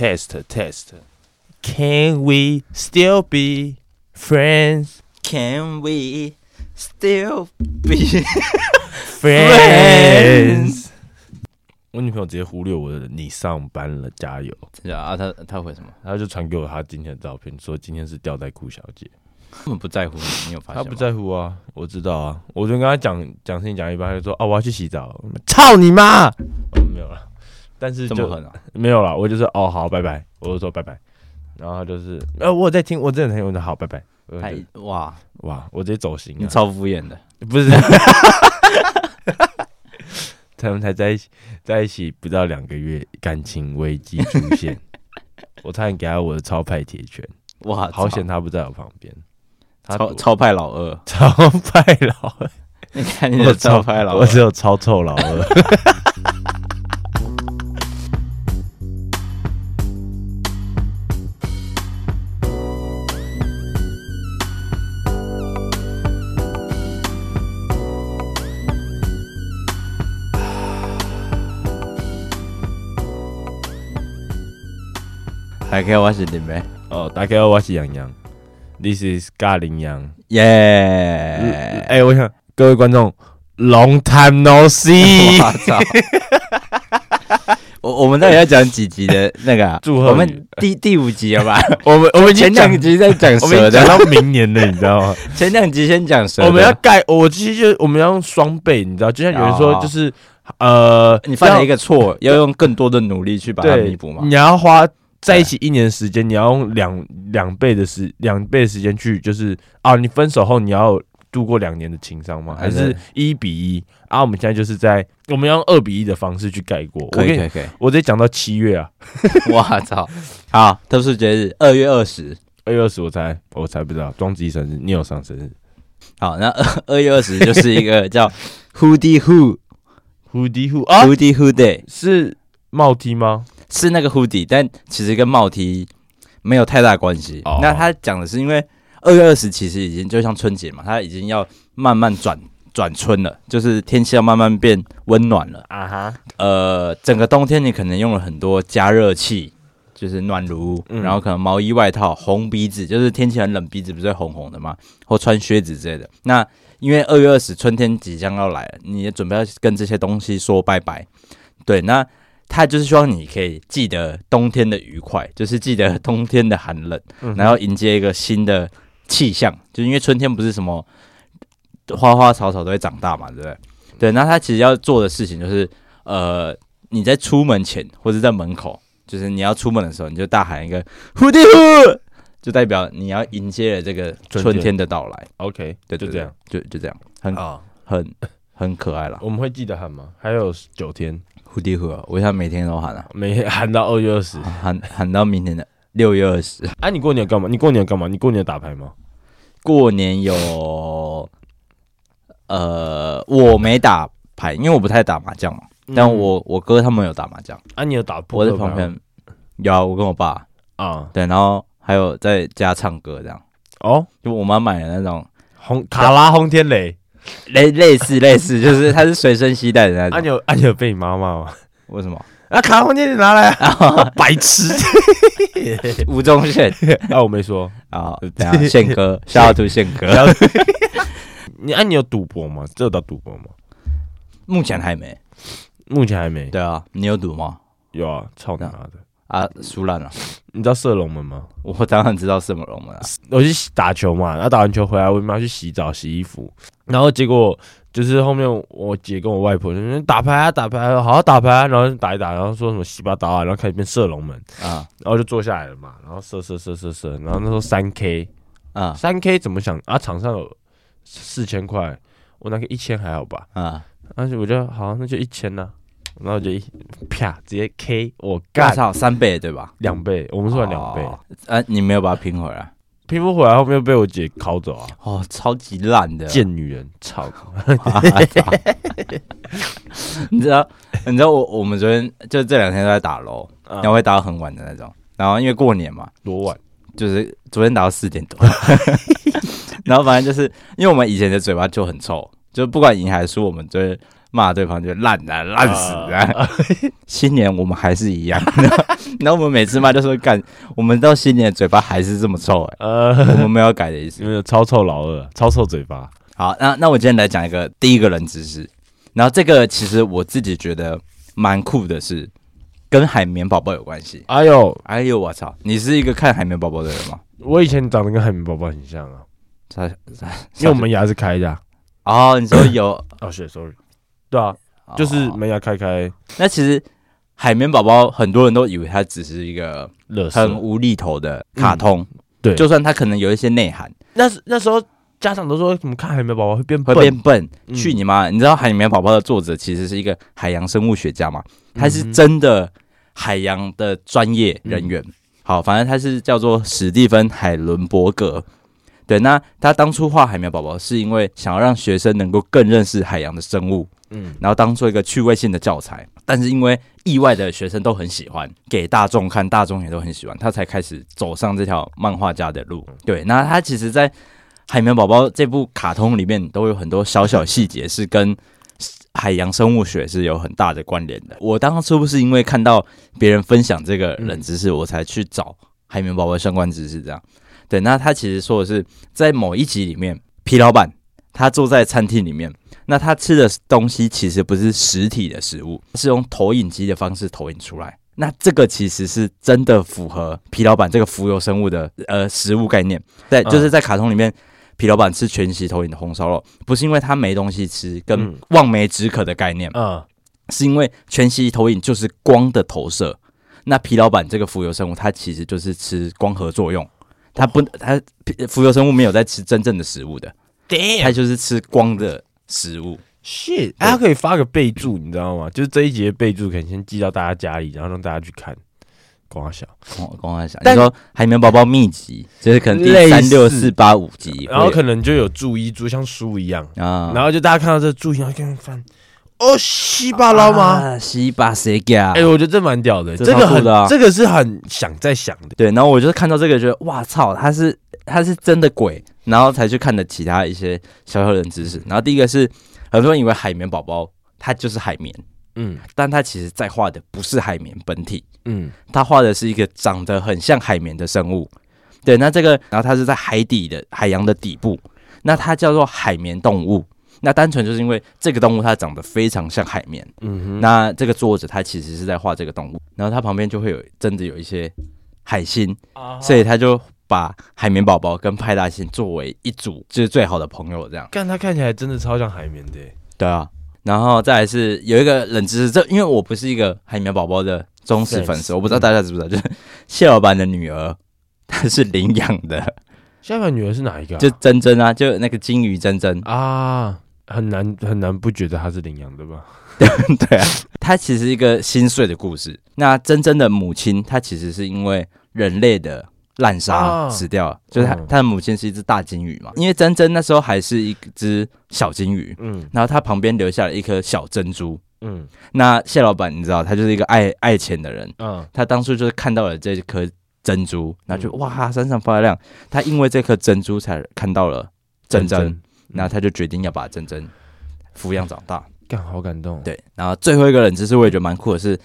test test。Can we still be friends? Can we still be friends？我女朋友直接忽略我的“你上班了，加油”。真的啊？她她回什么？她就传给我她今天的照片，说今天是吊带裤小姐。根本不在乎你，你有发现？她不在乎啊，我知道啊。我就跟她讲讲事情讲一半，她就说：“啊，我要去洗澡。”操你妈！哦，没有了。但是就这么狠啊？没有了。我就说：“哦，好，拜拜。”我就说：“拜拜。”然后就是，呃，我在听，我真的很有的好，拜拜。太哇哇，我直接走心了。你超敷衍的，不是？他们才在一起，在一起不到两个月，感情危机出现。我差点给他我的超派铁拳，哇，好险他不在我旁边。超超派老二，超派老二，你看你的超派老二，我只有超臭老二。大家好，我是林梅。哦，大家好，我是杨洋。This is 咖林羊。耶！哎，我想各位观众，Long time no see。我操！我我们到底要讲几集的那个？祝贺我们第第五集好吧？我们我们前两集在讲蛇的，讲到明年了，你知道吗？前两集先讲蛇。我们要盖，我其实就我们要用双倍，你知道？就像有人说，就是呃，你犯了一个错，要用更多的努力去把它弥补嘛。你要花。在一起一年时间，你要用两两倍的时两倍的时间去，就是啊，你分手后你要度过两年的情商吗？还是一比一啊？我们现在就是在我们要用二比一的方式去盖过。可以可以可以，我直接讲到七月啊！我操！好，特殊节日二月二十，二月二十我才我才不知道，庄基生日，你有上生日。好，那二二月二十就是一个叫 Hoodie Who Hoodie Who 啊 Hoodie Who Day 是帽 T 吗？是那个 hoodie，但其实跟帽 T 没有太大关系。Oh. 那他讲的是，因为二月二十其实已经就像春节嘛，它已经要慢慢转转春了，就是天气要慢慢变温暖了啊哈。Uh. 呃，整个冬天你可能用了很多加热器，就是暖炉，嗯、然后可能毛衣外套，红鼻子，就是天气很冷，鼻子不是红红的嘛，或穿靴子之类的。那因为二月二十春天即将要来了，你也准备要跟这些东西说拜拜。对，那。他就是希望你可以记得冬天的愉快，就是记得冬天的寒冷，嗯、然后迎接一个新的气象。就是因为春天不是什么花花草草都会长大嘛，对不对？对，那他其实要做的事情就是，呃，你在出门前或者在门口，就是你要出门的时候，你就大喊一个“呼地呼”，就代表你要迎接了这个春天的到来。OK，对，就这样，就就这样，很、oh. 很很可爱了。我们会记得喊吗？还有九天。蝴蝶河，我想每天都喊啊，每喊到二月二十，喊喊到明天的六月二十。哎，你过年干嘛？你过年干嘛？你过年打牌吗？过年有，呃，我没打牌，因为我不太打麻将嘛。但我我哥他们有打麻将。啊，你有打？我在旁边有啊，我跟我爸啊，对，然后还有在家唱歌这样。哦，就我妈买的那种红卡拉轰天雷。类类似类似，就是他是随身携带的那种。按钮按钮被你妈骂吗？为什么？啊，卡空间你拿来啊！白痴，吴宗宪。啊，我没说啊。等下宪哥，小图宪哥。你按你有赌博吗？这有到赌博吗？目前还没，目前还没。对啊，你有赌吗？有啊，操你妈的！啊，输烂了！你知道射龙门吗？我当然知道射龙门啊！我去打球嘛，然后打完球回来，我妈去洗澡、洗衣服，然后结果就是后面我姐跟我外婆就说打牌啊，打牌啊，好好打牌啊，然后打一打，然后说什么洗把刀啊，然后开始变射龙门啊，然后就坐下来了嘛，然后射射射射射，然后那时候三 K 啊，三 K 怎么想啊？场上有四千块，我拿个一千还好吧？啊，而且我觉得好，那就一千呐。然后就一啪直接 K 我干，操三倍对吧？两倍，我们说两倍。啊，你没有把它拼回来？拼不回来，后面又被我姐拷走啊！哦，超级烂的贱女人，操！你知道？你知道我我们昨天就这两天都在打楼，然后会打到很晚的那种。然后因为过年嘛，多晚？就是昨天打到四点多。然后反正就是因为我们以前的嘴巴就很臭，就不管赢还是输，我们就骂对方就烂啊烂死啊！新年我们还是一样，然后我们每次骂就说干，我们到新年的嘴巴还是这么臭哎、欸，呃，我们没有改的意思，因为超臭老二，超臭嘴巴。好，那那我今天来讲一个第一个冷知识，然后这个其实我自己觉得蛮酷的是，跟海绵宝宝有关系。哎呦，哎呦，我操，你是一个看海绵宝宝的人吗？我以前长得跟海绵宝宝很像啊，他因为我们牙是开的、啊。哦，你说有？哦，是，sorry，对啊，就是门牙开开。那其实。海绵宝宝很多人都以为它只是一个很无厘头的卡通，嗯、对，就算它可能有一些内涵。那那时候家长都说，怎么看海绵宝宝会变笨会变笨？嗯、去你妈！你知道海绵宝宝的作者其实是一个海洋生物学家吗？他是真的海洋的专业人员。嗯、好，反正他是叫做史蒂芬·海伦伯格。对，那他当初画海绵宝宝是因为想要让学生能够更认识海洋的生物。嗯，然后当做一个趣味性的教材，但是因为意外的学生都很喜欢给大众看，大众也都很喜欢，他才开始走上这条漫画家的路。对，那他其实，在《海绵宝宝》这部卡通里面，都有很多小小细节是跟海洋生物学是有很大的关联的。我当初不是因为看到别人分享这个冷知识，我才去找海绵宝宝相关知识。这样，对，那他其实说的是，在某一集里面，皮老板他坐在餐厅里面。那他吃的东西其实不是实体的食物，是用投影机的方式投影出来。那这个其实是真的符合皮老板这个浮游生物的呃食物概念。在，就是在卡通里面，皮老板吃全息投影的红烧肉，不是因为他没东西吃，跟望梅止渴的概念，嗯，是因为全息投影就是光的投射。那皮老板这个浮游生物，它其实就是吃光合作用，它不，它浮游生物没有在吃真正的食物的，它就是吃光的。食物，shit，他可以发个备注，你知道吗？就是这一节备注，可以先寄到大家家里，然后让大家去看。光小，光小，你说海绵宝宝秘籍，就是可能第三六四八五集，然后可能就有注意注像书一样。啊，然后就大家看到这注意，然后看翻，哦，西巴捞吗？西巴谁家？哎，我觉得这蛮屌的，这个很，这个是很想在想的。对，然后我就看到这个，觉得哇操，他是他是真的鬼。然后才去看的其他一些小小的知识。然后第一个是很多人以为海绵宝宝它就是海绵，嗯，但它其实在画的不是海绵本体，嗯，它画的是一个长得很像海绵的生物。对，那这个然后它是在海底的海洋的底部，那它叫做海绵动物。那单纯就是因为这个动物它长得非常像海绵，嗯哼，那这个作者他其实是在画这个动物，然后它旁边就会有真的有一些海星，所以他就。把海绵宝宝跟派大星作为一组，就是最好的朋友，这样。看他看起来真的超像海绵的。对啊，然后再来是有一个冷知识，这因为我不是一个海绵宝宝的忠实粉丝，我不知道大家知不知道，就是蟹老板的女儿，她是领养的。蟹老板女儿是哪一个？就珍珍啊，就那个金鱼珍珍。啊，很难很难不觉得她是领养的吧？对啊，她其实是一个心碎的故事。那珍珍的母亲，她其实是因为人类的。滥杀死掉。了，就是她，她的母亲是一只大金鱼嘛，因为珍珍那时候还是一只小金鱼，嗯，然后她旁边留下了一颗小珍珠，嗯，那蟹老板你知道他就是一个爱爱钱的人，嗯，他当初就是看到了这颗珍珠，然后就哇闪闪发亮，他因为这颗珍珠才看到了珍珍，然后他就决定要把珍珍抚养长大，干好感动，对，然后最后一个冷知识我也觉得蛮酷的是。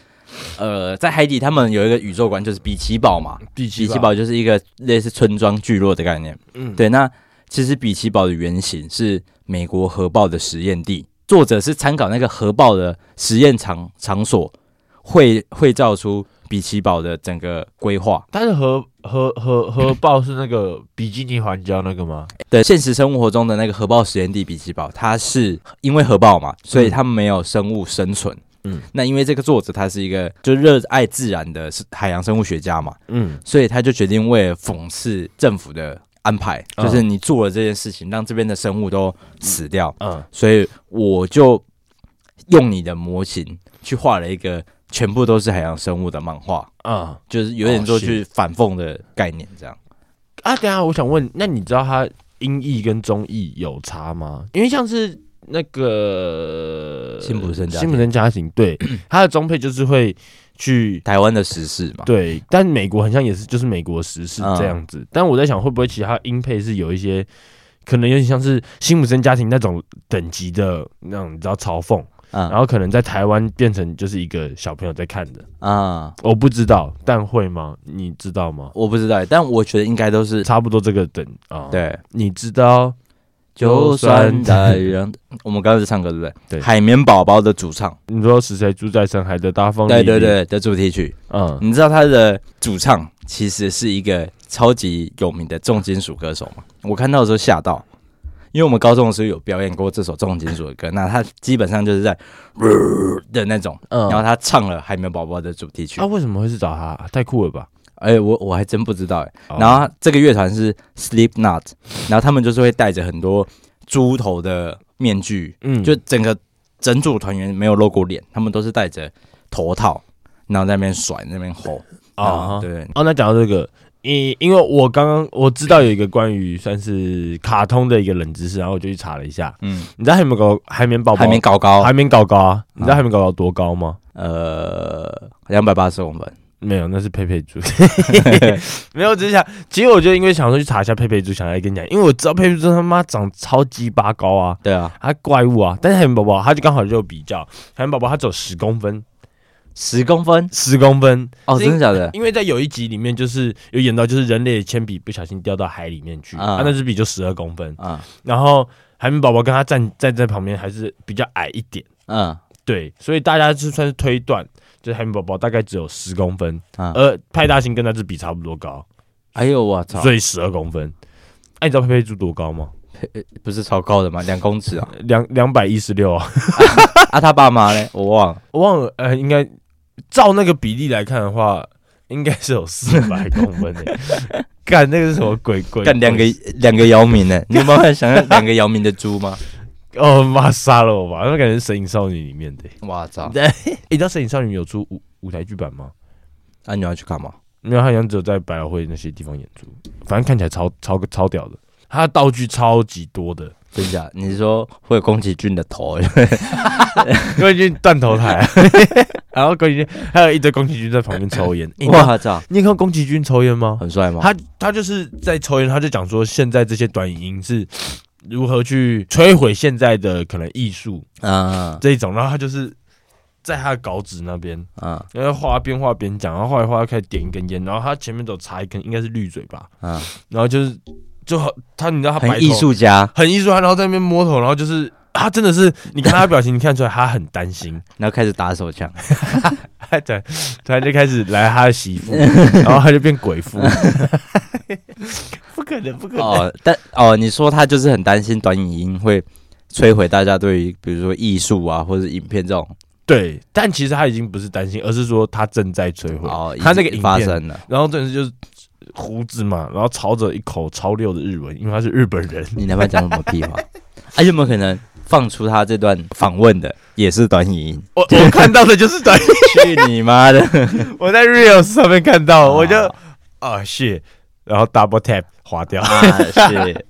呃，在海底，他们有一个宇宙观，就是比奇堡嘛。比奇堡就是一个类似村庄聚落的概念。嗯，对。那其实比奇堡的原型是美国核爆的实验地，作者是参考那个核爆的实验场场所，绘绘造出比奇堡的整个规划。但是核核核核爆是那个 比基尼环礁那个吗？对，现实生活中的那个核爆实验地比奇堡，它是因为核爆嘛，所以他们没有生物生存。嗯，那因为这个作者他是一个就热爱自然的海洋生物学家嘛，嗯，所以他就决定为了讽刺政府的安排，就是你做了这件事情，让这边的生物都死掉，嗯，所以我就用你的模型去画了一个全部都是海洋生物的漫画，啊，就是有点说去反讽的概念这样。啊，等下我想问，那你知道他英译跟中译有差吗？因为像是。那个辛普森辛普森家庭，对 他的中配就是会去台湾的时事嘛，对，但美国好像也是就是美国时事这样子。嗯、但我在想，会不会其他英配是有一些可能有点像是辛普森家庭那种等级的那种，你知道嘲讽，嗯，然后可能在台湾变成就是一个小朋友在看的啊，我不知道，但会吗？你知道吗？我不知道，但我觉得应该都是差不多这个等啊。对，你知道？就算在人，我们刚才是唱歌对不对？对，海绵宝宝的主唱，你说是谁？住在深海的大风里。对对对的主题曲，嗯，你知道他的主唱其实是一个超级有名的重金属歌手吗？我看到的时候吓到，因为我们高中的时候有表演过这首重金属的歌，那他基本上就是在的那种，嗯，然后他唱了海绵宝宝的主题曲。啊，为什么会是找他？太酷了吧！哎、欸，我我还真不知道哎、欸。然后这个乐团是 Sleep Not，然后他们就是会戴着很多猪头的面具，嗯，就整个整组团员没有露过脸，他们都是戴着头套，然后在那边甩，那边吼啊，对。哦，那讲到这个，因因为我刚刚我知道有一个关于算是卡通的一个冷知识，然后我就去查了一下，嗯，你知道海绵宝宝海绵宝宝海绵高高海绵高高啊？你知道海绵高高多高吗？呃，两百八十公分。没有，那是佩佩猪。没有，只是想，其实我就因为想说去查一下佩佩猪，想来跟你讲，因为我知道佩佩猪他妈长超级巴高啊。对啊，他怪物啊。但是海绵宝宝，他就刚好就比较，海绵宝宝他只有十公分，十公分，十公分。哦，真的假的？因为在有一集里面，就是有演到，就是人类的铅笔不小心掉到海里面去，啊，那支笔就十二公分啊。然后海绵宝宝跟他站站在旁边，还是比较矮一点。嗯，对，所以大家就算是推断。就是海绵宝宝大概只有十公分，啊、而派大星跟那支笔差不多高。哎呦我操！所以十二公分。你知道佩佩猪多高吗？不是超高的吗？两公尺啊，两两百一十六啊。啊，他爸妈呢？我忘了，我忘了。呃，应该照那个比例来看的话，应该是有四百公分的。干，那个是什么鬼鬼？干两个两个姚明呢？你有办法想象两个姚明的猪吗？哦妈，杀了我吧！那感觉是《神隐少女》里面的。哇操！对，你知道《神隐少女》有出舞舞台剧版吗？啊，你要去看吗？没有，他好像只有在百老汇那些地方演出。反正看起来超超超屌的，他的道具超级多的。真假？你是说会有宫崎骏的头？宫崎骏断头台，然后宫崎骏还有一堆宫崎骏在旁边抽烟。我操！你看宫崎骏抽烟吗？很帅吗？他他就是在抽烟，他就讲说现在这些短影音是。如何去摧毁现在的可能艺术啊？这一种，然后他就是在他的稿纸那边啊，然后画边画边讲，然后画一画，开始点一根烟，然后他前面走插一根，应该是绿嘴吧啊，然后就是就好，他你知道他很艺术家，很艺术家，然后在那边摸头，然后就是他真的是，你看他的表情，你看出来他很担心，然后开始打手枪，对，突然就开始来他的媳妇，然后他就变鬼父。不可能，不可能哦！但哦，你说他就是很担心短影音会摧毁大家对于比如说艺术啊，或者影片这种。对，但其实他已经不是担心，而是说他正在摧毁。哦，他那个影片发生了，然后这人就是胡子嘛，然后操着一口超溜的日文，因为他是日本人。你能不能讲什么屁话？啊，有没有可能放出他这段访问的也是短语音？我我看到的就是短语音。去你妈的！我在 Reels 上面看到，我就啊谢。然后 double tap 划掉，啊，是，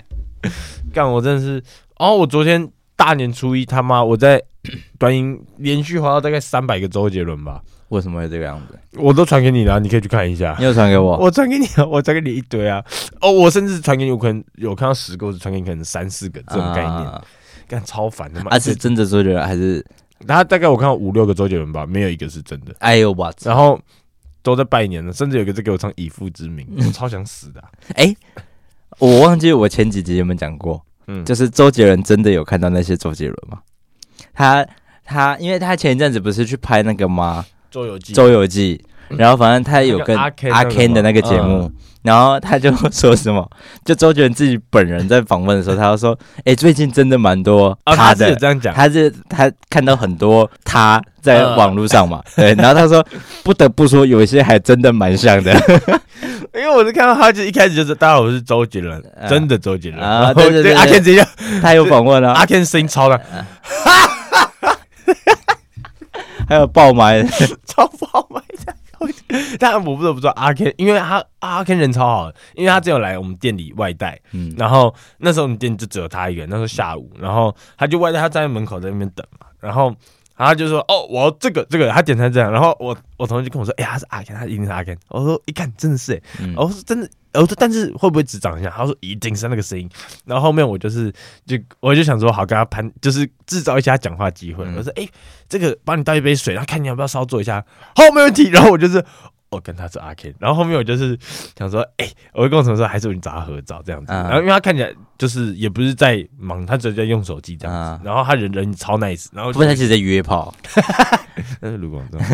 干我真的是，哦，我昨天大年初一他妈我在 短音连续划到大概三百个周杰伦吧？为什么会这个样子？我都传给你了，你可以去看一下。你有传给我？我传给你，我传给你一堆啊！哦，我甚至传给你，我可能有看到十个，我只传给你可能三四个这种概念，干、啊、超烦的嘛。啊，是真的周杰伦还是？他大概我看到五六个周杰伦吧，没有一个是真的。哎呦我操！然后。都在拜年了，甚至有个在给我唱以父之名，我超想死的、啊。哎、欸，我忘记我前几集有没有讲过，嗯，就是周杰伦真的有看到那些周杰伦吗？他他，因为他前一阵子不是去拍那个吗？周游记，周游记，然后反正他有跟阿 Ken 的那个节目。然后他就说什么，就周杰伦自己本人在访问的时候，他就说：“哎、欸，最近真的蛮多他的，哦、他是这样讲，他是他看到很多他在网络上嘛，呃、对。然后他说，不得不说，有一些还真的蛮像的，因为我是看到他就一开始就是，大家好，我是周杰伦，呃、真的周杰伦。啊，对对对，阿 Ken 直接他有访问了，阿 Ken 声音超大，呃、还有爆买，超爆买的。”但我不得不说阿 Ken，因为他阿 Ken 人超好的，因为他只有来我们店里外带，嗯，然后那时候我们店就只有他一个人，那时候下午，然后他就外带，他站在门口在那边等嘛，然后然后他就说哦，我要这个这个，他点成这样，然后我我同学就跟我说，哎、欸，他是阿 Ken，他一定是阿 Ken。我说一看真的是哎、欸，我说真的，我说但是会不会只长一下？他说一定是那个声音。然后后面我就是就我就想说好跟他攀，就是制造一下讲话机会。我说哎、欸，这个帮你倒一杯水，然后看你要不要稍坐一下。好，没问题。然后我就是。我跟他是阿 Ken，然后后面我就是想说，哎、欸，我会跟我同事说，还是我去找他合照这样子。然后因为他看起来就是也不是在忙，他只是在用手机这样子。然后他人人超 nice，然后不是他其实在约炮，那是卢广仲。然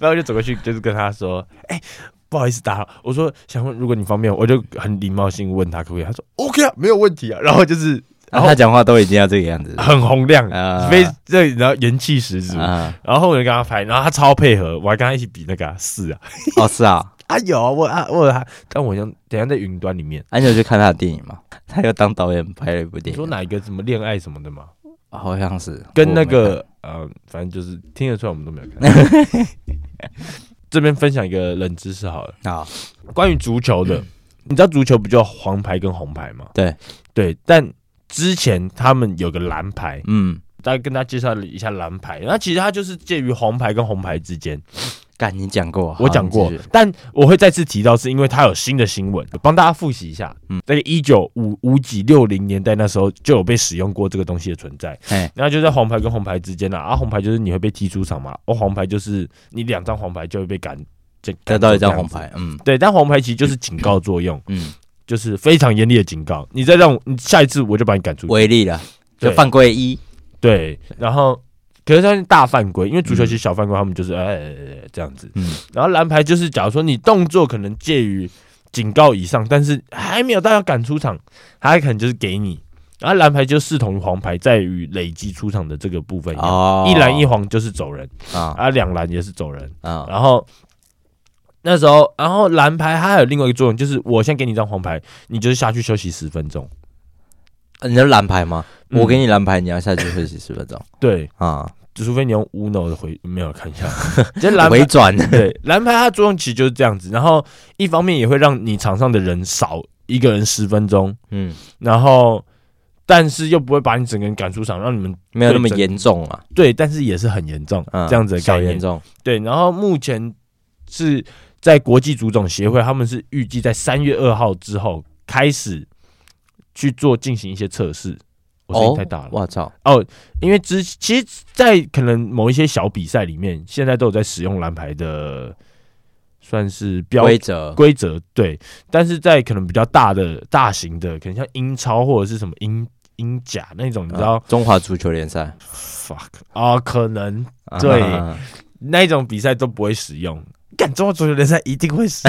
后我就走过去，就是跟他说，哎、欸，不好意思打扰。我说想问，如果你方便，我就很礼貌性问他可不可以。他说 OK 啊，没有问题啊。然后就是。然后他讲话都已经要这个样子，很洪亮，非这然后元气十足。然后我就跟他拍，然后他超配合，我还跟他一起比那个四啊。哦，是啊，啊有我啊我有他，但我想等下在云端里面。你有去看他的电影嘛？他又当导演拍了一部电影，说哪一个什么恋爱什么的吗？好像是跟那个呃，反正就是听得出来我们都没有看。这边分享一个冷知识好了啊，关于足球的，你知道足球不就黄牌跟红牌吗？对对，但。之前他们有个蓝牌，嗯，大概跟大家介绍了一下蓝牌，那其实它就是介于红牌跟红牌之间。干，你讲过，我讲过，但我会再次提到，是因为它有新的新闻，帮大家复习一下。嗯，在一九五五几六零年代那时候就有被使用过这个东西的存在。哎，然后就在黄牌跟红牌之间啊，啊，红牌就是你会被踢出场嘛，而黄牌就是你两张黄牌就会被赶，得到一张黄牌。嗯，对，但黄牌其实就是警告作用。嗯。就是非常严厉的警告，你再让我，你下一次我就把你赶出去。违例了，就犯规一。对，然后可是他是大犯规，因为足球其实小犯规，他们就是哎、这样子。嗯，然后蓝牌就是，假如说你动作可能介于警告以上，但是还没有到要赶出场，他还可能就是给你。然后蓝牌就视同于黄牌，在于累积出场的这个部分一样，哦、一蓝一黄就是走人啊，啊两蓝也是走人啊，然后。那时候，然后蓝牌它还有另外一个作用，就是我先给你一张黄牌，你就是下去休息十分钟。你是蓝牌吗？嗯、我给你蓝牌，你要下去休息十分钟。对啊，就除非你用无脑的回，没有看一下，这 蓝回转。对，蓝牌它的作用其实就是这样子，然后一方面也会让你场上的人少一个人十分钟，嗯，然后但是又不会把你整个人赶出场，让你们没有那么严重啊。对，但是也是很严重，嗯、这样子的概念。严重。对，然后目前是。在国际足总协会，他们是预计在三月二号之后开始去做进行一些测试。我声音太大了，我操！哦，因为之其实，在可能某一些小比赛里面，现在都有在使用蓝牌的，算是标规则规则对。但是在可能比较大的、大型的，可能像英超或者是什么英英甲那种，你知道，啊、中华足球联赛，fuck 啊，可能对那种比赛都不会使用。干中国足球联赛一定会死，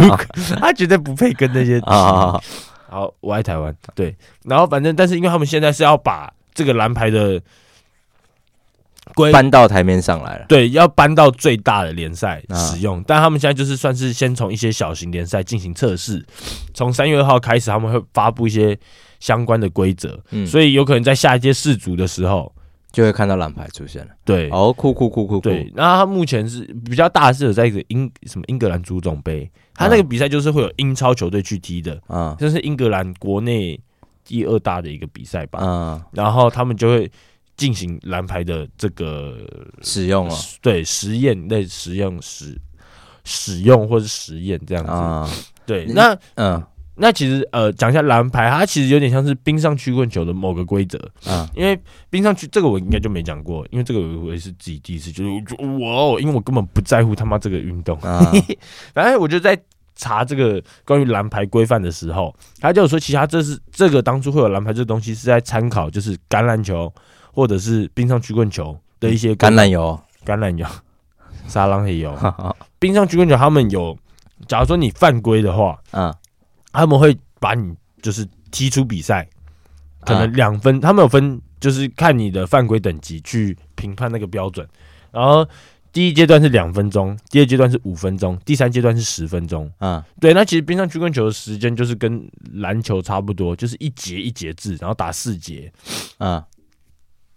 他绝对不配跟那些。啊，好，我爱台湾。对，然后反正，但是因为他们现在是要把这个蓝牌的规搬到台面上来了，对，要搬到最大的联赛使用。但他们现在就是算是先从一些小型联赛进行测试，从三月二号开始，他们会发布一些相关的规则。嗯，所以有可能在下一届世足的时候。就会看到蓝牌出现了，对，哦，酷酷酷酷酷，对，那他目前是比较大的是有在一个英什么英格兰足总杯，他那个比赛就是会有英超球队去踢的，啊，这是英格兰国内第二大的一个比赛吧，嗯，然后他们就会进行蓝牌的这个使用了，对，实验类实验使使用或是实验这样子，对，那嗯。那其实呃，讲一下蓝牌，它其实有点像是冰上曲棍球的某个规则啊。因为冰上曲这个我应该就没讲过，因为这个我也是自己第一次，就是我，因为我根本不在乎他妈这个运动。啊、反正我就在查这个关于蓝牌规范的时候，他就说，其实这是这个当初会有蓝牌这个东西是在参考，就是橄榄球或者是冰上曲棍球的一些橄榄油、橄榄油、沙朗黑油。冰上曲棍球他们有，假如说你犯规的话，嗯。他们会把你就是踢出比赛，可能两分，啊、他们有分，就是看你的犯规等级去评判那个标准。然后第一阶段是两分钟，第二阶段是五分钟，第三阶段是十分钟。嗯，对，那其实冰上曲棍球的时间就是跟篮球差不多，就是一节一节制，然后打四节。嗯，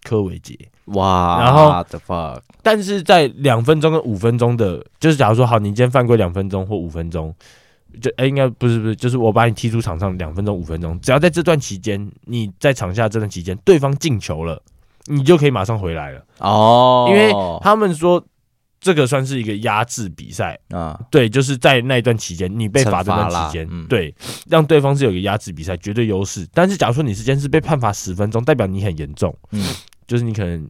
科维杰，哇，然后 the fuck，但是在两分钟跟五分钟的，就是假如说好，你今天犯规两分钟或五分钟。就哎、欸，应该不是不是，就是我把你踢出场上两分钟、五分钟，只要在这段期间，你在场下这段期间，对方进球了，你就可以马上回来了哦。因为他们说这个算是一个压制比赛啊，对，就是在那一段期间你被罚这段期间，嗯、对，让对方是有一个压制比赛绝对优势。但是假如说你时间是被判罚十分钟，代表你很严重，嗯，就是你可能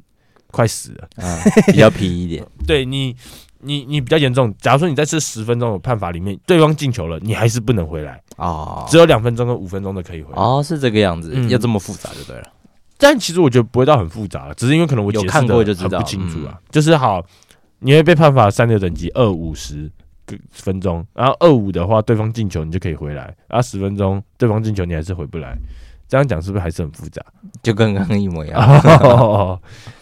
快死了，啊、比较皮一点，对你。你你比较严重，假如说你在这十分钟的判罚里面，对方进球了，你还是不能回来哦，只有两分钟跟五分钟的可以回来哦，是这个样子，嗯、要这么复杂就对了。但其实我觉得不会到很复杂，只是因为可能我解释看过就知道不清楚啊。嗯、就是好，你会被判罚三六等级二五十分钟，然后二五的话，对方进球你就可以回来，然后十分钟对方进球你还是回不来。这样讲是不是还是很复杂？就跟刚刚一模一样。哦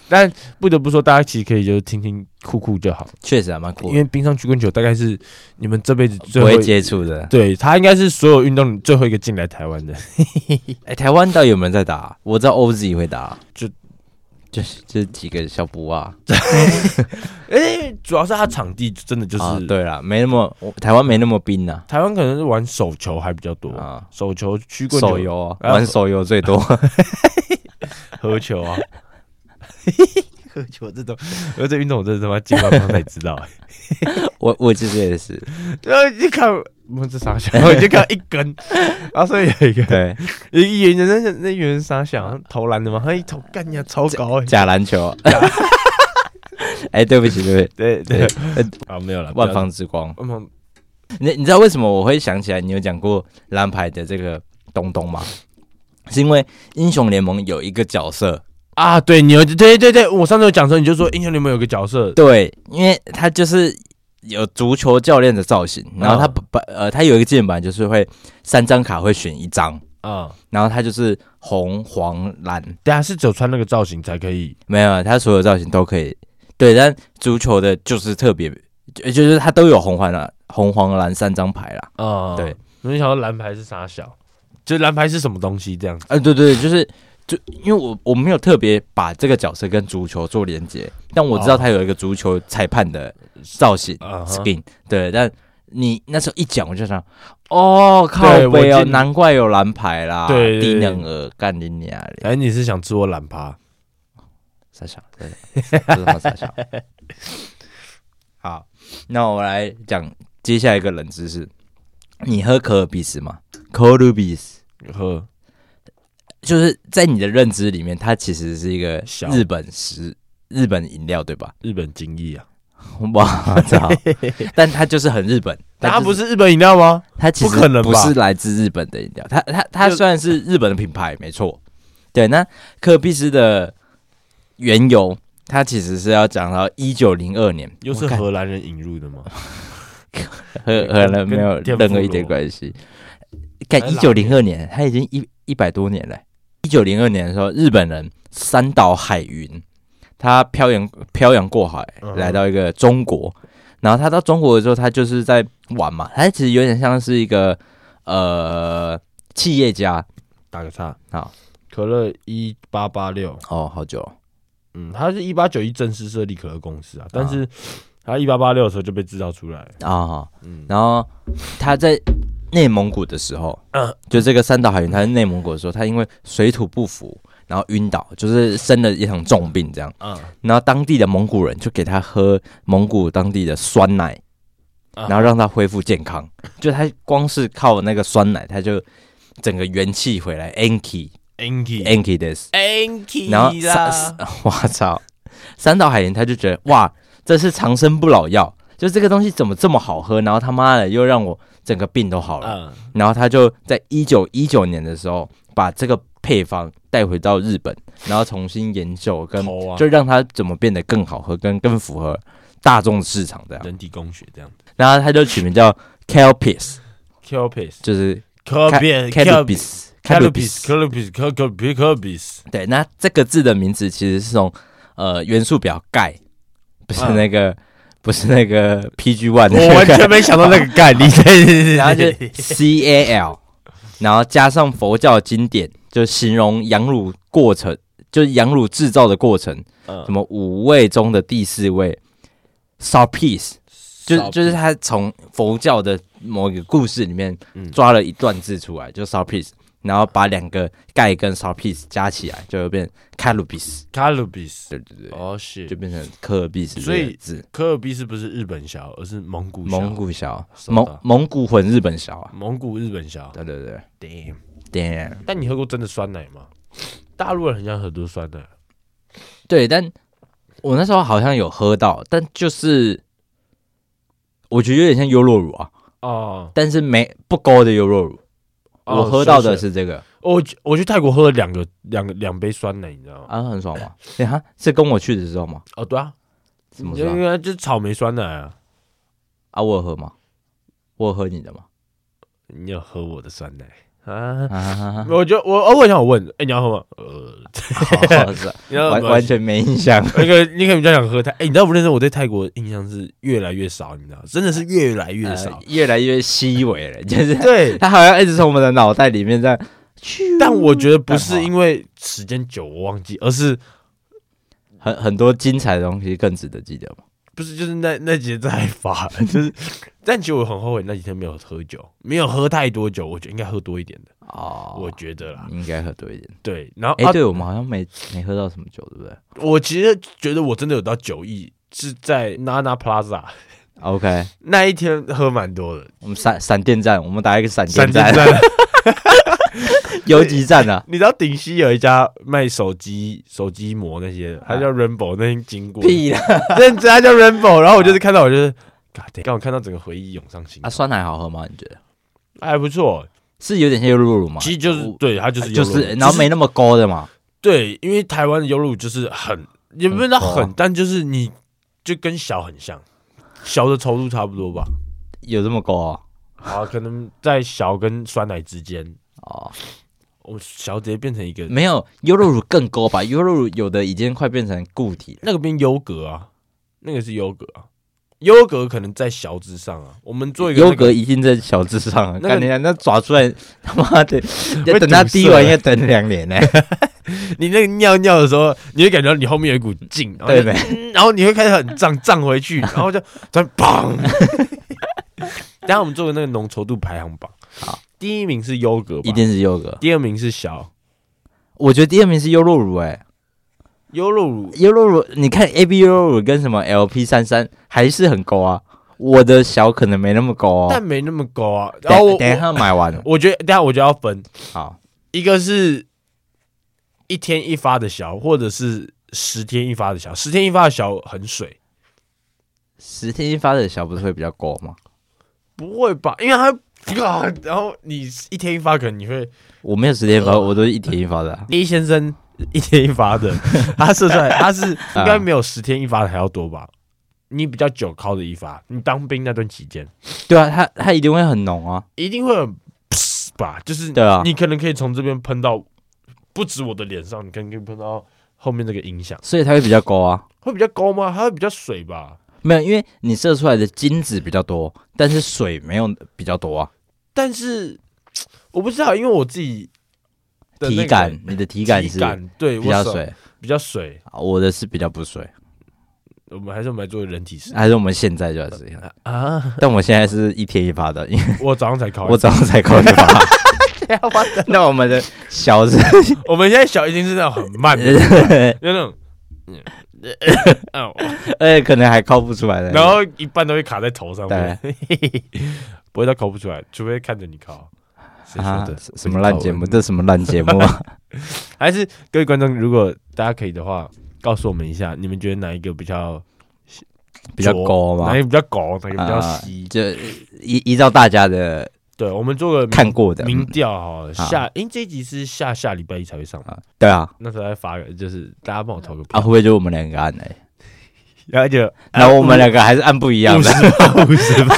但不得不说，大家其实可以就是听听酷酷就好，确实还蛮酷。因为冰上曲棍球大概是你们这辈子最不会接触的，对，他应该是所有运动最后一个进来台湾的。哎，台湾到底有没有在打？我知道 OZ 会打，就就是这几个小布啊。哎，主要是它场地真的就是对啦，没那么台湾没那么冰呐。台湾可能是玩手球还比较多啊，手球、曲棍球、手游啊玩手游最多，喝球啊。喝球这种，而这运动我真的他妈进化方才知道我我其实也是，然后一看，我这傻小，我就看一根，然 后所以有一个对，一圆人那那圆傻小投篮的嘛，他一投干呀超高，假篮球。哎，对不起，对不起，对对，啊没有了，万方之光。你你知道为什么我会想起来你有讲过蓝牌的这个东东吗？是因为英雄联盟有一个角色。啊，对，你有对对对，我上次有讲说，你就说英雄联盟有个角色，对，因为他就是有足球教练的造型，然后他本呃，他有一个键盘就是会三张卡会选一张啊，然后他就是红黄蓝，对啊，是只有穿那个造型才可以，没有，他所有造型都可以，对，但足球的就是特别，就是他都有红黄蓝红黄蓝三张牌啦，啊，对，我就想到蓝牌是啥小，就蓝牌是什么东西这样子，呃，对对，就是。就因为我我没有特别把这个角色跟足球做连接，但我知道他有一个足球裁判的造型、oh. skin，对。但你那时候一讲，我就想，哦，靠北哦，难怪有蓝牌啦，对，低能儿干你娘嘞！哎，你是想吃我懒趴？傻笑，对，这么傻笑。好，那我来讲接下来一个冷知识，你喝可尔必斯吗？可尔必思喝。就是在你的认知里面，它其实是一个日本食日本饮料，对吧？日本精益啊，哇，操！但它就是很日本，它不是日本饮料吗？它其实不是来自日本的饮料，它它它虽然是日本的品牌，没错。对，那可尔必思的缘由，它其实是要讲到一九零二年，又是荷兰人引入的吗？和荷兰没有任何一点关系。看一九零二年，它已经一一百多年了。一九零二年的时候，日本人三岛海云，他漂洋漂洋过海来到一个中国，然后他到中国的时候，他就是在玩嘛，他其实有点像是一个呃企业家。打个叉，好，可乐一八八六，哦，好久，嗯，他是一八九一正式设立可乐公司啊，但是他一八八六的时候就被制造出来啊，嗯，然后他在。内蒙古的时候，嗯，就这个三岛海云，他在内蒙古的时候，他因为水土不服，然后晕倒，就是生了一场重病，这样，嗯，然后当地的蒙古人就给他喝蒙古当地的酸奶，然后让他恢复健康。就他光是靠那个酸奶，他就整个元气回来。Anki，Anki，Anki this，Anki，然后三，我操，三岛海盐他就觉得哇，这是长生不老药，就这个东西怎么这么好喝？然后他妈的又让我。整个病都好了，嗯、然后他就在一九一九年的时候把这个配方带回到日本，然后重新研究跟就让它怎么变得更好喝，跟更符合大众市场这样，人体工学这样，然后他就取名叫 Calpis，Calpis 就是 Calpis，Calpis，Calpis，Calpis，Calpis，对，那这个字的名字其实是从呃元素表钙，不是那个。嗯不是那个 PG One，我完全没想到那个概念。然后就 CAL，然后加上佛教经典，就形容羊乳过程，就是羊乳制造的过程。什么五味中的第四味，Sourpiece，就就是他从佛教的某一个故事里面抓了一段字出来，就 Sourpiece，然后把两个钙跟 piece 加起来，就会变卡鲁比斯。卡鲁比斯，对对对，哦，是，就变成科尔必斯。所以科尔必斯不是日本小，而是蒙古蒙古小，蒙蒙古混日本小啊，蒙古日本小。对对对，damn damn。但你喝过真的酸奶吗？大陆人很像很多酸奶。对，但我那时候好像有喝到，但就是我觉得有点像优酪乳啊。哦，但是没不高的优酪乳。我喝到的是这个，我我去泰国喝了两个两个两杯酸奶，你知道吗？啊，很爽吗？对啊，是跟我去的时候吗？哦，对啊，怎么说？因为就是草莓酸奶啊。啊，我有喝吗？我有喝你的吗？你有喝我的酸奶？啊，我觉得我偶尔想问，哎，你要喝吗？呃，完完全没印象。那个你可能比较想喝泰，哎，你知道不认识我对泰国印象是越来越少，你知道，真的是越来越少，越来越稀微了，就是对，他好像一直从我们的脑袋里面在。但我觉得不是因为时间久我忘记，而是很很多精彩的东西更值得记得嘛。不是，就是那那几天在发，就是，但其实我很后悔那几天没有喝酒，没有喝太多酒，我觉得应该喝多一点的哦，我觉得啦，应该喝多一点。对，然后哎，对我们好像没没喝到什么酒，对不对？我其实觉得我真的有到酒意，是在 Nana Plaza，OK，那一天喝蛮多的。我们闪闪电战，我们打一个闪电战。游击战啊！你知道顶溪有一家卖手机、手机膜那些，他叫 Rainbow，那天经过，屁啦，认真，他叫 Rainbow。然后我就是看到，我就是，刚好看到整个回忆涌上心。啊，酸奶好喝吗？你觉得？还不错，是有点像优酪乳吗？其实就是，对，它就是就是，然后没那么高的嘛。对，因为台湾的优酪乳就是很，也不是到很，但就是你就跟小很像，小的稠度差不多吧？有这么高啊？啊，可能在小跟酸奶之间。哦，我小直接变成一个没有优酪乳更高吧？优酪乳有的已经快变成固体了，那个变优格啊，那个是优格啊，优格可能在小之上啊。我们做一个优格一定在小之上啊，看你那抓出来 他妈的要等它滴完要等两年呢。你那个尿尿的时候，你会感觉到你后面有一股劲，对不对，然后你会开始很胀胀回去，然后就再砰。等下我们做个那个浓稠度排行榜，好。第一名是优格，一定是优格。第二名是小，我觉得第二名是优酪乳。哎，优酪乳，优酪乳，你看 A B 优酪乳跟什么 L P 三三还是很高啊。我的小可能没那么高啊，但没那么高啊。然后我等一下买完了，我觉得等下我就要分。好，一个是一天一发的小，或者是十天一发的小。十天一发的小很水，十天一发的小不是会比较高吗？不会吧，因为它。啊！然后你一天一发，可能你会，我没有十天一发，我都是一天一发的。A 先生 一天一发的，他射出来，他是应该没有十天一发的还要多吧？你比较久靠的一发，你当兵那段期间，对啊，他他一定会很浓啊，一定会很吧？就是对啊，你可能可以从这边喷到不止我的脸上，你可能可以喷到后面这个音响，所以它会比较高啊，会比较高吗？它会比较水吧？没有，因为你射出来的精子比较多，但是水没有比较多啊。但是我不知道，因为我自己体感，你的体感是对比较水，比较水。我的是比较不水。我们还是我们来做人体实验，还是我们现在就要这样啊？但我现在是一天一发的，因为我早上才考，我早上才考一发。那我们的小子，我们现在小已经是那种很慢的，那种。哦，哎，可能还抠不出来的，然后一半都会卡在头上面，不会他抠不出来，除非看着你抠。啊，什么烂节目？这什么烂节目啊？还是各位观众，如果大家可以的话，告诉我们一下，你们觉得哪一个比较比较高吗？哪一个比较高？哪一个比较稀？就依依照大家的。对，我们做个看过的民调哈，下，因为这一集是下下礼拜一才会上啊。对啊，那时候再发个，就是大家帮我投个票。啊，会不会就我们两个按呢？然后就，然后我们两个还是按不一样的，五十八。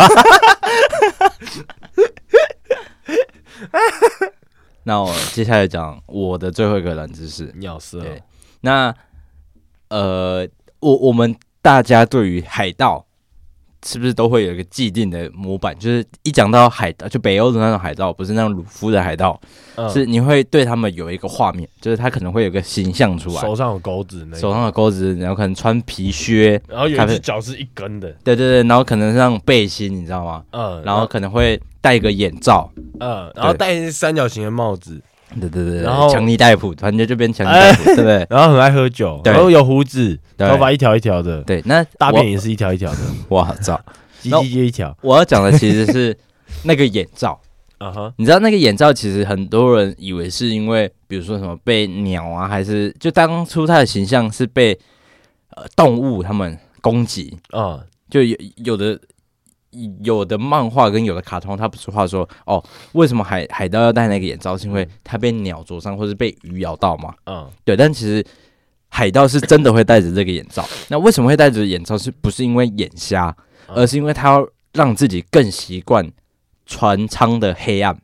那我接下来讲我的最后一个冷知识，鸟色。那呃，我我们大家对于海盗。是不是都会有一个既定的模板？就是一讲到海盗，就北欧的那种海盗，不是那种鲁夫的海盗，嗯、是你会对他们有一个画面，就是他可能会有个形象出来，手上有钩子，手上有钩子，然后可能穿皮靴，然后有一只脚是一根的，对对对，然后可能是那种背心，你知道吗？嗯，然后可能会戴一个眼罩，嗯，然后戴三角形的帽子，对对对，然后强尼戴普，反正就变强尼戴普，对不对？然后很爱喝酒，然后有胡子，头发一条一条的，对，那大便也是一条一条的，哇操，鸡鸡就一条。我要讲的其实是 那个眼罩，啊哈，你知道那个眼罩其实很多人以为是因为，比如说什么被鸟啊，还是就当初他的形象是被呃动物他们攻击。啊，就有有的。有的漫画跟有的卡通，他不是话说哦，为什么海海盗要戴那个眼罩？是因为他被鸟啄伤或是被鱼咬到吗？嗯，对。但其实海盗是真的会戴着这个眼罩。那为什么会戴着眼罩？是不是因为眼瞎，而是因为他要让自己更习惯船舱的黑暗？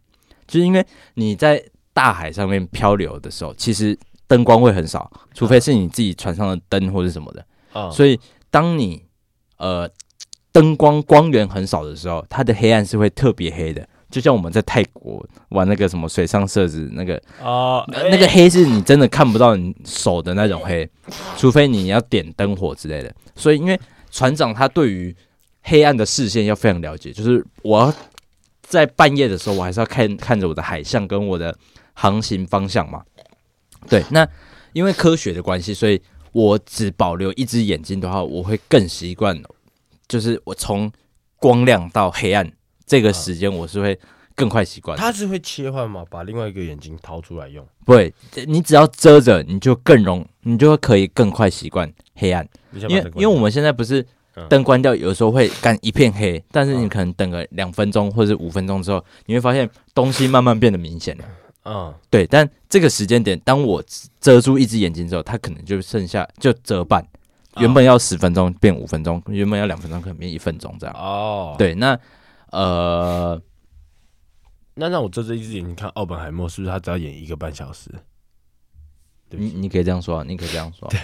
就是因为你在大海上面漂流的时候，其实灯光会很少，除非是你自己船上的灯或者什么的。嗯，所以当你呃。灯光光源很少的时候，它的黑暗是会特别黑的，就像我们在泰国玩那个什么水上设置那个啊，那个黑是你真的看不到你手的那种黑，除非你要点灯火之类的。所以，因为船长他对于黑暗的视线要非常了解，就是我要在半夜的时候，我还是要看看着我的海象跟我的航行方向嘛。对，那因为科学的关系，所以我只保留一只眼睛的话，我会更习惯。就是我从光亮到黑暗这个时间，我是会更快习惯。它是会切换吗？把另外一个眼睛掏出来用？不会，你只要遮着，你就更容，你就可以更快习惯黑暗。因为因为我们现在不是灯关掉，有时候会干一片黑，但是你可能等个两分钟或者五分钟之后，你会发现东西慢慢变得明显了。嗯，对。但这个时间点，当我遮住一只眼睛之后，它可能就剩下就遮半。原本要十分钟变五分钟，原本要两分钟可能变一分钟这样。哦，对，那呃，那让我遮着一只眼睛看奥本海默，是不是他只要演一个半小时？你你可以这样说啊，你可以这样说。对，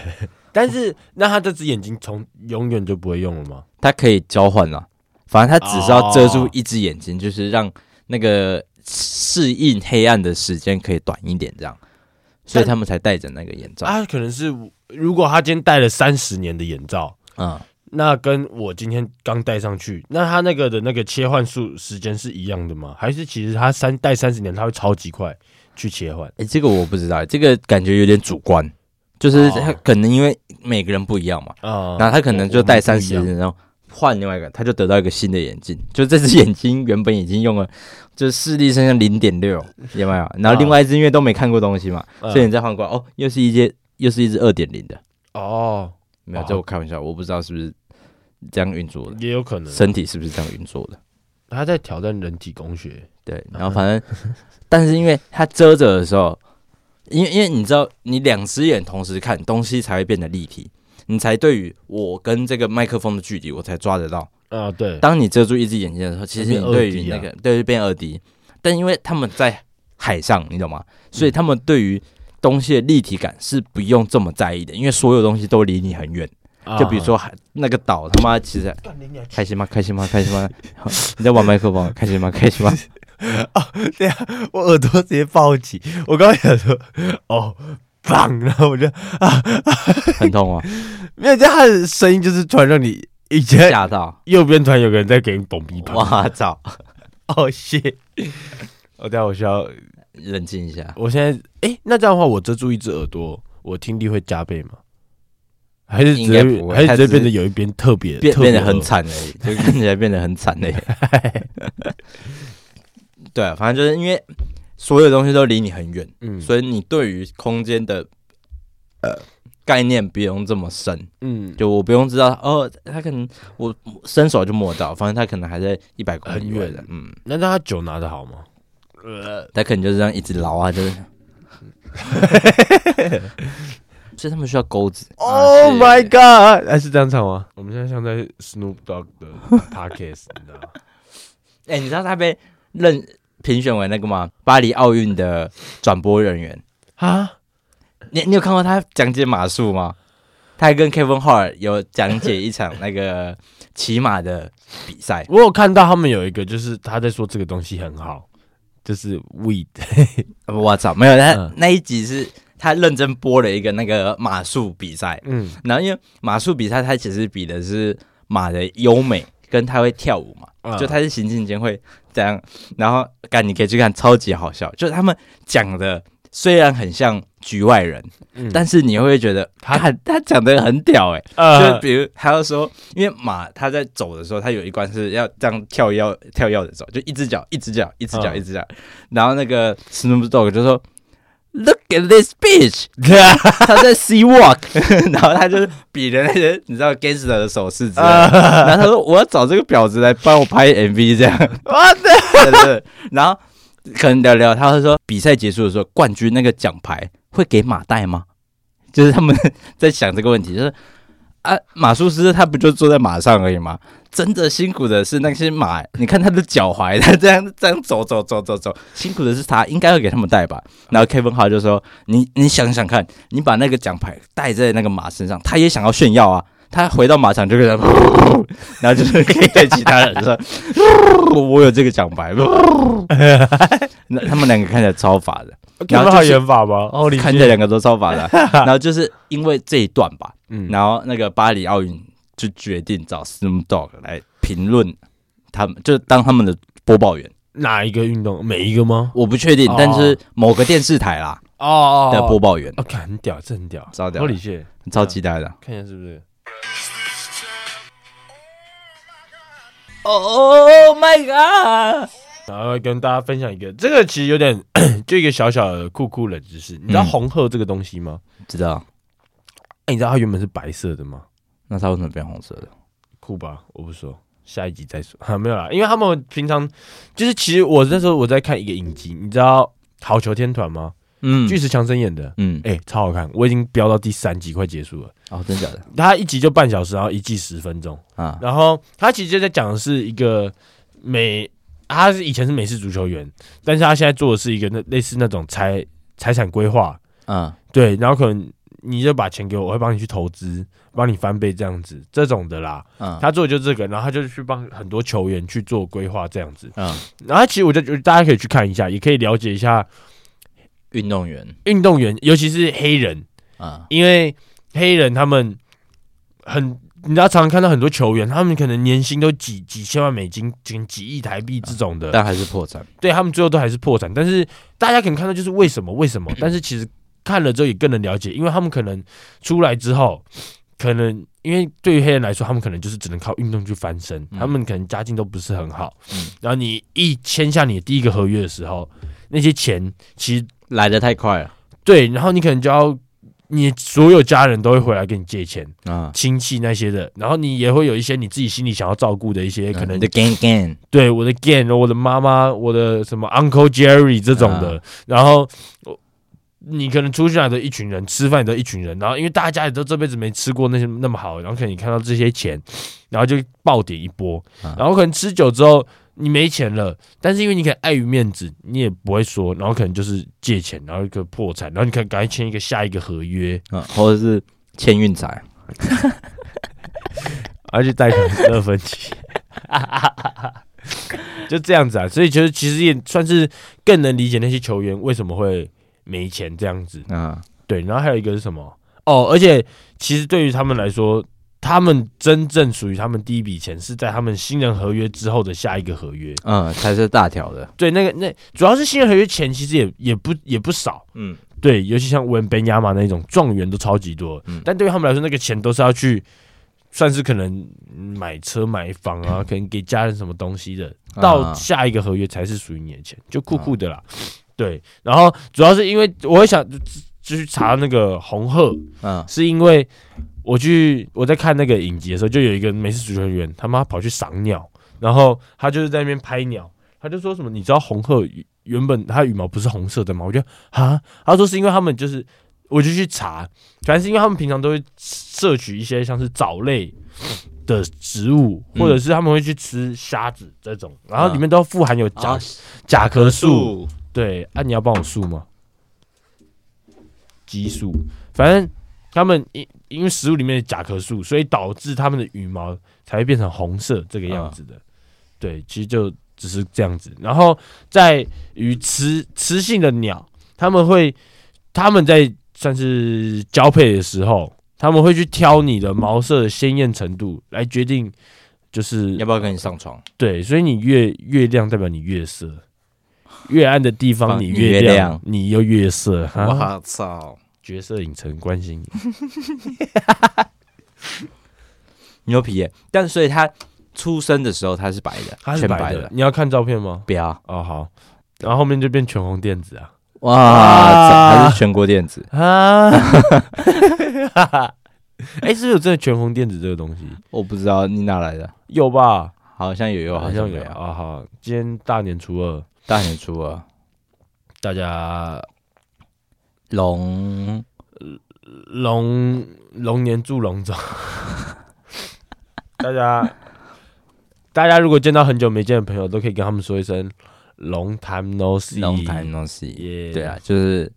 但是那他这只眼睛从永远就不会用了吗？他可以交换了，反正他只是要遮住一只眼睛，就是让那个适应黑暗的时间可以短一点，这样。所以他们才戴着那个眼罩。啊，可能是如果他今天戴了三十年的眼罩，嗯，那跟我今天刚戴上去，那他那个的那个切换数时间是一样的吗？还是其实他三戴三十年，他会超级快去切换？哎，这个我不知道，这个感觉有点主观，就是他可能因为每个人不一样嘛，啊，然后他可能就戴三十年，然后。换另外一个，他就得到一个新的眼镜，就这只眼睛原本已经用了，就是视力剩下零点六，有没有？然后另外一只因为都没看过东西嘛，啊、所以你再换过来，哦，又是一只，又是一只二点零的，哦，没有，这我开玩笑，我不知道是不是这样运作的，也有可能，身体是不是这样运作的？他在挑战人体工学，对，然后反正，但是因为他遮着的时候，因为因为你知道，你两只眼同时看东西才会变得立体。你才对于我跟这个麦克风的距离，我才抓得到啊。对，当你遮住一只眼睛的时候，其实你对于那个对变二 D，但因为他们在海上，你懂吗？所以他们对于东西的立体感是不用这么在意的，因为所有东西都离你很远。就比如说海那个岛，他妈其实开心吗？开心吗？开心吗？你在玩麦克风，开心吗？开心吗？哦，对啊，我耳朵直接爆起，我刚刚想说，哦。棒，然后我就啊，很痛啊！没有，这他的声音就是突然让你以前吓到。右边突然有个人在给你蹦鼻头，哇操！哦谢，我等下我需要冷静一下。我现在哎，那这样的话，我遮住一只耳朵，我听力会加倍吗？还是直接还是直接变得有一边特别变变得很惨而已，就看起来变得很惨而已。对啊，反正就是因为。所有东西都离你很远，嗯，所以你对于空间的呃概念不用这么深，嗯，就我不用知道哦，他可能我伸手就摸到，反正他可能还在一百公里远的，嗯，那他酒拿得好吗？呃，他可能就是这样一直捞啊，就是，所以他们需要钩子。Oh my god！还是这样唱吗？我们现在像在 Snoop Dogg 的 Podcast，你知道吗？哎，你知道他被认。评选为那个吗？巴黎奥运的转播人员啊？你你有看过他讲解马术吗？他还跟 Kevin Hart 有讲解一场那个骑马的比赛。我有看到他们有一个，就是他在说这个东西很好，就是 weed。我操，没有他、嗯、那一集是他认真播了一个那个马术比赛。嗯，然后因为马术比赛，他其实比的是马的优美，跟他会跳舞嘛。就他是行进间会这样，然后干你可以去看，超级好笑。就是他们讲的虽然很像局外人，嗯、但是你会觉得他他讲的很屌哎、欸，呃、就比如他要说，因为马他在走的时候，他有一关是要这样跳跃跳跃的走，就一只脚一只脚一只脚一只脚，然后那个 Snoop Dogg 就说。Look at this bitch！他在 see walk，然后他就比的那些你知道 gangster 的手势，然后他说我要找这个婊子来帮我拍 MV，这样。对对。然后可能聊聊，他会说比赛结束的时候，冠军那个奖牌会给马戴吗？就是他们在想这个问题，就是啊，马术师他不就坐在马上而已吗？真的辛苦的是那些马，你看他的脚踝，他这样这样走走走走走，辛苦的是他，应该要给他们戴吧。然后 Kevin Hart 就说：“你你想想看，你把那个奖牌戴在那个马身上，他也想要炫耀啊。他回到马场就跟他，然后就是可以对其他人说，我有这个奖牌。那他们两个看起来超法的，Kevin Hart 演法吗？哦，看起来两个都超法的。然后就是因为这一段吧，嗯，然后那个巴黎奥运。”就决定找 Snoop Dogg 来评论他们，就当他们的播报员。哪一个运动？每一个吗？我不确定，但是某个电视台啦。哦的播报员。哦，很屌，这很屌，超屌。超理解，超期待的。看一下是不是？Oh my god！然后跟大家分享一个，这个其实有点 就一个小小的酷酷冷知识。你知道红鹤这个东西吗？知道。哎，你知道它原本是白色的吗？那它为什么变红色的？酷吧，我不说，下一集再说。哈，没有啦，因为他们平常就是，其实我那时候我在看一个影集，你知道《好球天团》吗？嗯，巨石强森演的，嗯，哎、欸，超好看，我已经飙到第三集，快结束了。哦，真的假的？他一集就半小时，然后一季十分钟啊。然后他其实就在讲的是一个美，他是以前是美式足球员，但是他现在做的是一个那类似那种财财产规划，嗯，对，然后可能。你就把钱给我，我会帮你去投资，帮你翻倍这样子，这种的啦。嗯，他做的就是这个，然后他就去帮很多球员去做规划这样子。嗯，然后其实我就觉得大家可以去看一下，也可以了解一下运动员，运动员尤其是黑人啊，因为黑人他们很，你知道常常看到很多球员，他们可能年薪都几几千万美金，几几亿台币这种的，但还是破产。对，他们最后都还是破产，但是大家可能看到就是为什么？为什么？但是其实。看了之后也更能了解，因为他们可能出来之后，可能因为对于黑人来说，他们可能就是只能靠运动去翻身，嗯、他们可能家境都不是很好。嗯，然后你一签下你的第一个合约的时候，那些钱其实来的太快了。对，然后你可能就要你所有家人都会回来跟你借钱啊，亲戚那些的，然后你也会有一些你自己心里想要照顾的一些可能的 gang gang，对，我的 gang，我的妈妈，我的什么 Uncle Jerry 这种的，啊、然后我。你可能出去来的一群人吃饭的一群人，然后因为大家也都这辈子没吃过那些那么好，然后可能你看到这些钱，然后就爆点一波，然后可能吃久之后你没钱了，但是因为你可能碍于面子，你也不会说，然后可能就是借钱，然后一个破产，然后你可以赶快签一个下一个合约，啊或者是签运财，而且贷款二分期，就这样子啊，所以就是其实也算是更能理解那些球员为什么会。没钱这样子啊，对，然后还有一个是什么？哦，而且其实对于他们来说，他们真正属于他们第一笔钱是在他们新人合约之后的下一个合约，嗯，才是大条的。对，那个那主要是新人合约钱其实也也不也不少，嗯，对，尤其像文本亚马那种状元都超级多，嗯，但对于他们来说，那个钱都是要去算是可能买车买房啊，可能给家人什么东西的，到下一个合约才是属于你的钱，就酷酷的啦。对，然后主要是因为我会想就去查那个红鹤，嗯，是因为我去我在看那个影集的时候，就有一个美式足球员，他妈跑去赏鸟，然后他就是在那边拍鸟，他就说什么，你知道红鹤原本它羽毛不是红色的吗？我觉得啊，他说是因为他们就是，我就去查，反正是因为他们平常都会摄取一些像是藻类的植物，或者是他们会去吃虾子这种，然后里面都富含有甲甲壳素。对，啊，你要帮我数吗？激素，反正他们因因为食物里面的甲壳素，所以导致他们的羽毛才会变成红色这个样子的。对，其实就只是这样子。然后在与雌雌性的鸟，他们会他们在算是交配的时候，他们会去挑你的毛色的鲜艳程度来决定，就是要不要跟你上床。对，所以你越越亮，代表你越色。越暗的地方你越亮，越亮你又越色。我操！绝色影城关心你，牛皮耶！但所以他出生的时候他是白的，他是白的。全白的。你要看照片吗？不要哦，好。然后后面就变全红电子啊！哇，啊还是全国电子啊！哎，是不是有真的全红电子这个东西？我不知道你哪来的，有吧？好像有，有好像有啊。好，今天大年初二，大年初二，大家。龙龙龙年祝龙总，大家大家如果见到很久没见的朋友，都可以跟他们说一声 “long time no see”，long time no see。对啊，就是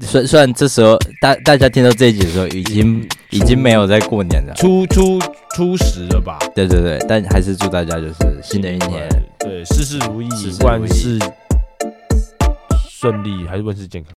虽虽然这时候大大家听到这一集的时候，已经已经没有在过年了，初初初十了吧？对对对，但还是祝大家就是新的一年，对，事事如意，万事顺利，还是万事健康。